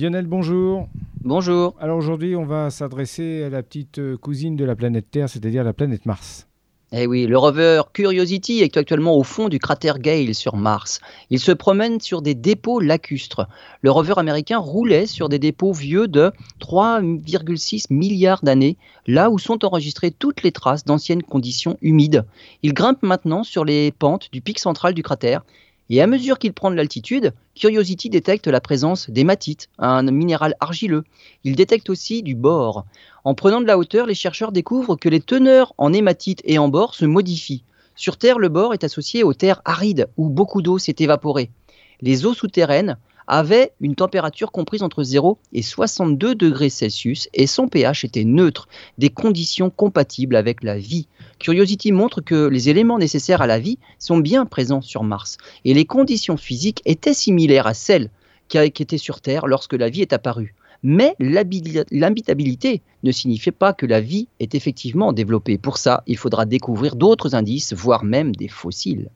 Lionel, bonjour. Bonjour. Alors aujourd'hui, on va s'adresser à la petite euh, cousine de la planète Terre, c'est-à-dire la planète Mars. Eh oui, le rover Curiosity est actuellement au fond du cratère Gale sur Mars. Il se promène sur des dépôts lacustres. Le rover américain roulait sur des dépôts vieux de 3,6 milliards d'années, là où sont enregistrées toutes les traces d'anciennes conditions humides. Il grimpe maintenant sur les pentes du pic central du cratère et à mesure qu'il prend de l'altitude, Curiosity détecte la présence d'hématite, un minéral argileux. Il détecte aussi du bore. En prenant de la hauteur, les chercheurs découvrent que les teneurs en hématite et en bore se modifient. Sur Terre, le bore est associé aux terres arides où beaucoup d'eau s'est évaporée. Les eaux souterraines avait une température comprise entre 0 et 62 degrés Celsius et son pH était neutre, des conditions compatibles avec la vie. Curiosity montre que les éléments nécessaires à la vie sont bien présents sur Mars et les conditions physiques étaient similaires à celles qui étaient sur Terre lorsque la vie est apparue. Mais l'habitabilité ne signifie pas que la vie est effectivement développée. Pour ça, il faudra découvrir d'autres indices, voire même des fossiles.